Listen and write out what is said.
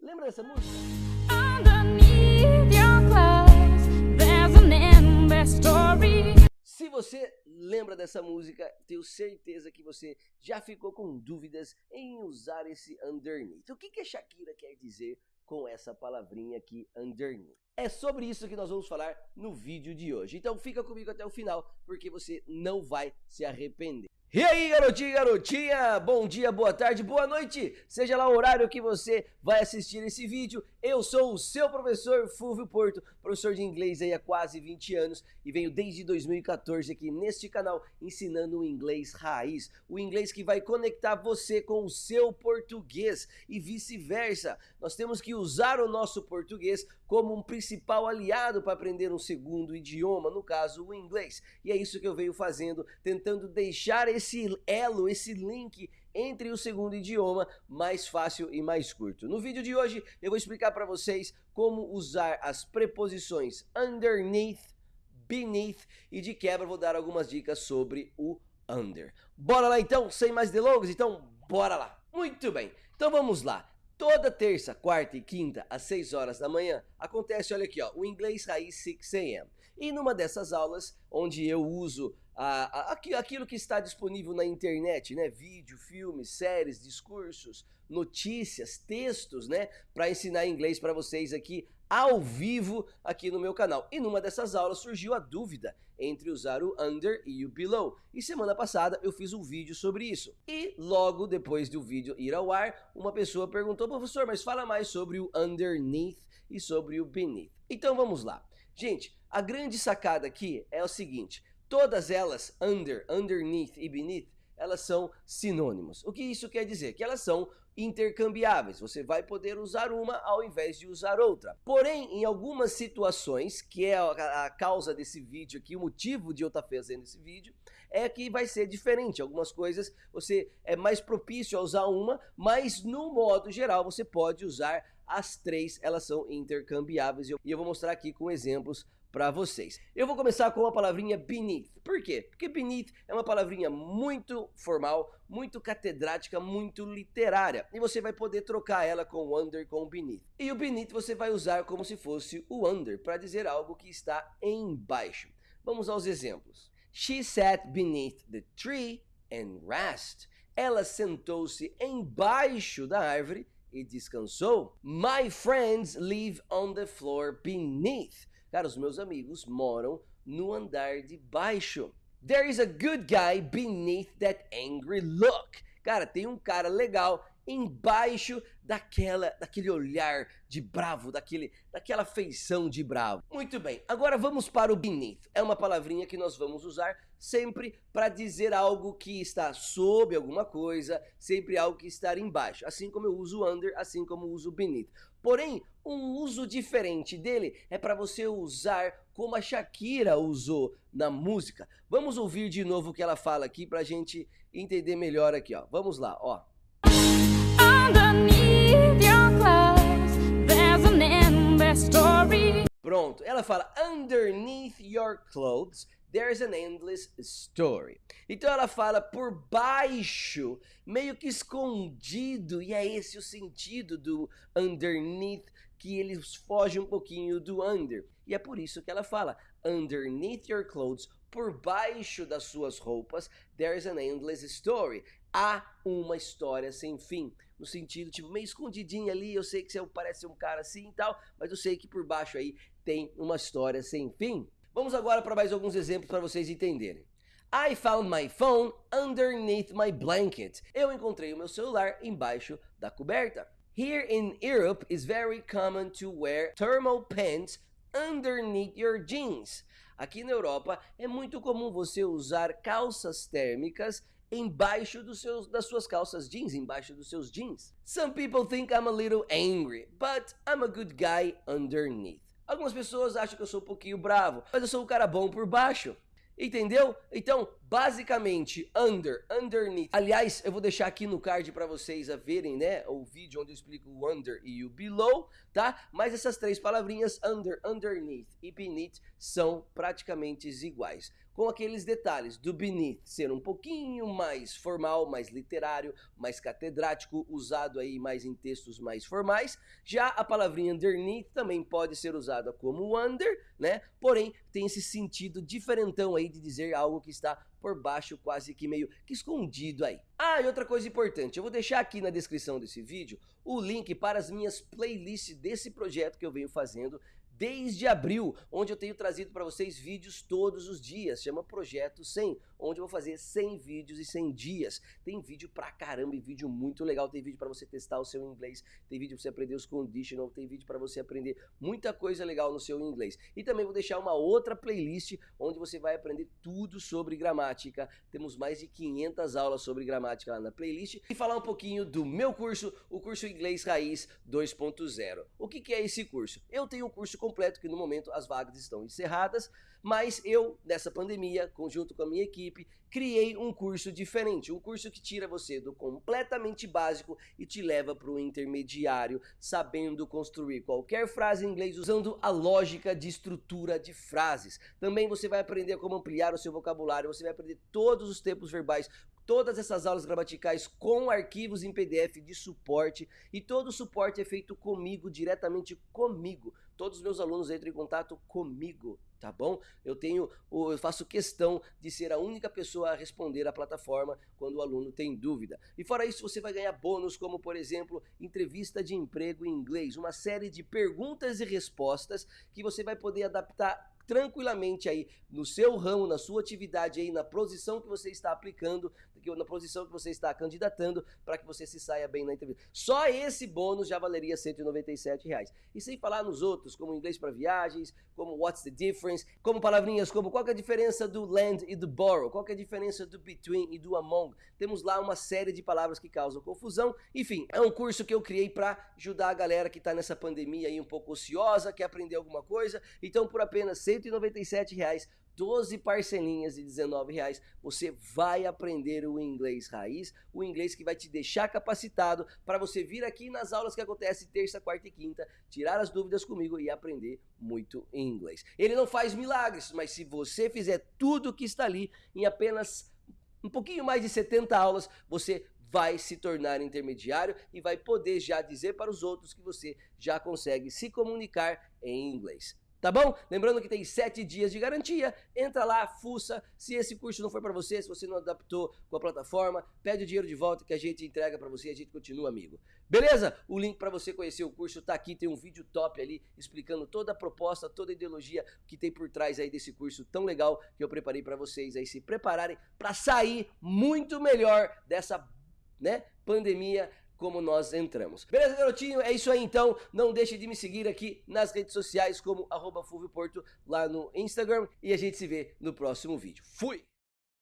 Lembra dessa música? Se você lembra dessa música, tenho certeza que você já ficou com dúvidas em usar esse underneath. O que, que a Shakira quer dizer com essa palavrinha aqui, underneath? É sobre isso que nós vamos falar no vídeo de hoje. Então fica comigo até o final, porque você não vai se arrepender. E aí, garotinho garotinha? Bom dia, boa tarde, boa noite! Seja lá o horário que você vai assistir esse vídeo, eu sou o seu professor Fulvio Porto, professor de inglês aí há quase 20 anos e venho desde 2014 aqui neste canal ensinando o inglês raiz, o inglês que vai conectar você com o seu português e vice-versa. Nós temos que usar o nosso português como um principal aliado para aprender um segundo idioma, no caso o inglês. E é isso que eu venho fazendo, tentando deixar esse elo, esse link entre o segundo idioma mais fácil e mais curto. No vídeo de hoje eu vou explicar para vocês como usar as preposições underneath, beneath e de quebra vou dar algumas dicas sobre o under. Bora lá então, sem mais delongas? Então, bora lá. Muito bem. Então vamos lá. Toda terça, quarta e quinta, às 6 horas da manhã, acontece, olha aqui, ó, o Inglês Raiz 6 a.m. E numa dessas aulas, onde eu uso a, a, aquilo que está disponível na internet, né? Vídeo, filmes, séries, discursos, notícias, textos, né? Para ensinar inglês para vocês aqui ao vivo aqui no meu canal. E numa dessas aulas surgiu a dúvida entre usar o under e o below. E semana passada eu fiz um vídeo sobre isso. E logo depois do vídeo ir ao ar, uma pessoa perguntou, professor, mas fala mais sobre o underneath e sobre o beneath. Então vamos lá. Gente, a grande sacada aqui é o seguinte, Todas elas, under, underneath e beneath, elas são sinônimos. O que isso quer dizer? Que elas são intercambiáveis. Você vai poder usar uma ao invés de usar outra. Porém, em algumas situações, que é a, causa desse vídeo aqui, o motivo de eu estar fazendo esse vídeo, é que vai ser diferente. Algumas coisas você é mais propício a usar uma, mas no modo geral você pode usar as três, elas são intercambiáveis. E eu vou mostrar aqui com exemplos para vocês. Eu vou começar com a palavrinha beneath. Por quê? Porque beneath é uma palavrinha muito formal, muito catedrática, muito literária. E você vai poder trocar ela com under com beneath. E o beneath você vai usar como se fosse o under para dizer algo que está embaixo. Vamos aos exemplos. She sat beneath the tree and rest. Ela sentou-se embaixo da árvore e descansou. My friends live on the floor beneath. Cara, os meus amigos moram no andar de baixo. There is a good guy beneath that angry look. Cara, tem um cara legal embaixo daquela, daquele olhar de bravo, daquele, daquela feição de bravo. Muito bem, agora vamos para o beneath. É uma palavrinha que nós vamos usar sempre para dizer algo que está sob alguma coisa, sempre algo que está embaixo. Assim como eu uso under, assim como eu uso beneath. Porém, um uso diferente dele é para você usar como a Shakira usou na música. Vamos ouvir de novo o que ela fala aqui para a gente entender melhor aqui, ó. Vamos lá, ó. Pronto, ela fala underneath your clothes there's an endless story. Então ela fala por baixo, meio que escondido, e é esse o sentido do underneath que eles fogem um pouquinho do under. E é por isso que ela fala underneath your clothes, por baixo das suas roupas, there's an endless story. Há uma história sem fim. No sentido, tipo, meio escondidinho ali, eu sei que você parece um cara assim e tal, mas eu sei que por baixo aí tem uma história sem fim. Vamos agora para mais alguns exemplos para vocês entenderem. I found my phone underneath my blanket. Eu encontrei o meu celular embaixo da coberta. Here in Europe is very common to wear thermal pants underneath your jeans. Aqui na Europa é muito comum você usar calças térmicas embaixo dos seus, das suas calças jeans, embaixo dos seus jeans. Some people think I'm a little angry, but I'm a good guy underneath. Algumas pessoas acham que eu sou um pouquinho bravo, mas eu sou um cara bom por baixo. Entendeu? Então, basicamente under, underneath. Aliás, eu vou deixar aqui no card para vocês a verem, né, o vídeo onde eu explico o under e o below, tá? Mas essas três palavrinhas under, underneath e beneath são praticamente iguais com aqueles detalhes do beneath ser um pouquinho mais formal, mais literário, mais catedrático, usado aí mais em textos mais formais. Já a palavrinha underneath também pode ser usada como under, né? Porém, tem esse sentido diferentão aí de dizer algo que está por baixo, quase que meio que escondido aí. Ah, e outra coisa importante, eu vou deixar aqui na descrição desse vídeo o link para as minhas playlists desse projeto que eu venho fazendo desde abril, onde eu tenho trazido para vocês vídeos todos os dias. Chama Projeto 100, onde eu vou fazer 100 vídeos e 100 dias. Tem vídeo pra caramba e vídeo muito legal. Tem vídeo para você testar o seu inglês, tem vídeo para você aprender os conditional, tem vídeo para você aprender muita coisa legal no seu inglês. E também vou deixar uma outra playlist onde você vai aprender tudo sobre gramática. Temos mais de 500 aulas sobre gramática lá na playlist. E falar um pouquinho do meu curso, o curso Inglês Raiz 2.0. O que, que é esse curso? Eu tenho um curso completo que no momento as vagas estão encerradas, mas eu, nessa pandemia, conjunto com a minha equipe, criei um curso diferente, um curso que tira você do completamente básico e te leva para o intermediário, sabendo construir qualquer frase em inglês usando a lógica de estrutura de frases. Também você vai aprender como ampliar o seu vocabulário, você vai aprender todos os tempos verbais todas essas aulas gramaticais com arquivos em PDF de suporte e todo o suporte é feito comigo, diretamente comigo. Todos os meus alunos entram em contato comigo, tá bom? Eu tenho, eu faço questão de ser a única pessoa a responder à plataforma quando o aluno tem dúvida. E fora isso, você vai ganhar bônus como, por exemplo, entrevista de emprego em inglês, uma série de perguntas e respostas que você vai poder adaptar tranquilamente aí no seu ramo, na sua atividade aí, na posição que você está aplicando, na posição que você está candidatando para que você se saia bem na entrevista. Só esse bônus já valeria 197 reais. E sem falar nos outros, como inglês para viagens, como what's the difference, como palavrinhas como qual é a diferença do land e do borrow, qual é a diferença do between e do among. Temos lá uma série de palavras que causam confusão. Enfim, é um curso que eu criei para ajudar a galera que está nessa pandemia aí um pouco ociosa, quer aprender alguma coisa. Então, por apenas 197 reais, 12 parcelinhas de 19 reais, você vai aprender o inglês raiz, o inglês que vai te deixar capacitado para você vir aqui nas aulas que acontecem terça, quarta e quinta, tirar as dúvidas comigo e aprender muito inglês. Ele não faz milagres, mas se você fizer tudo que está ali em apenas um pouquinho mais de 70 aulas, você vai se tornar intermediário e vai poder já dizer para os outros que você já consegue se comunicar em inglês. Tá bom? Lembrando que tem sete dias de garantia. Entra lá, fuça. Se esse curso não foi para você, se você não adaptou com a plataforma, pede o dinheiro de volta que a gente entrega para você e a gente continua amigo. Beleza? O link para você conhecer o curso tá aqui. Tem um vídeo top ali explicando toda a proposta, toda a ideologia que tem por trás aí desse curso tão legal que eu preparei para vocês aí se prepararem para sair muito melhor dessa, né, pandemia como nós entramos. Beleza, garotinho? É isso aí então. Não deixe de me seguir aqui nas redes sociais como arroba Porto lá no Instagram e a gente se vê no próximo vídeo. Fui!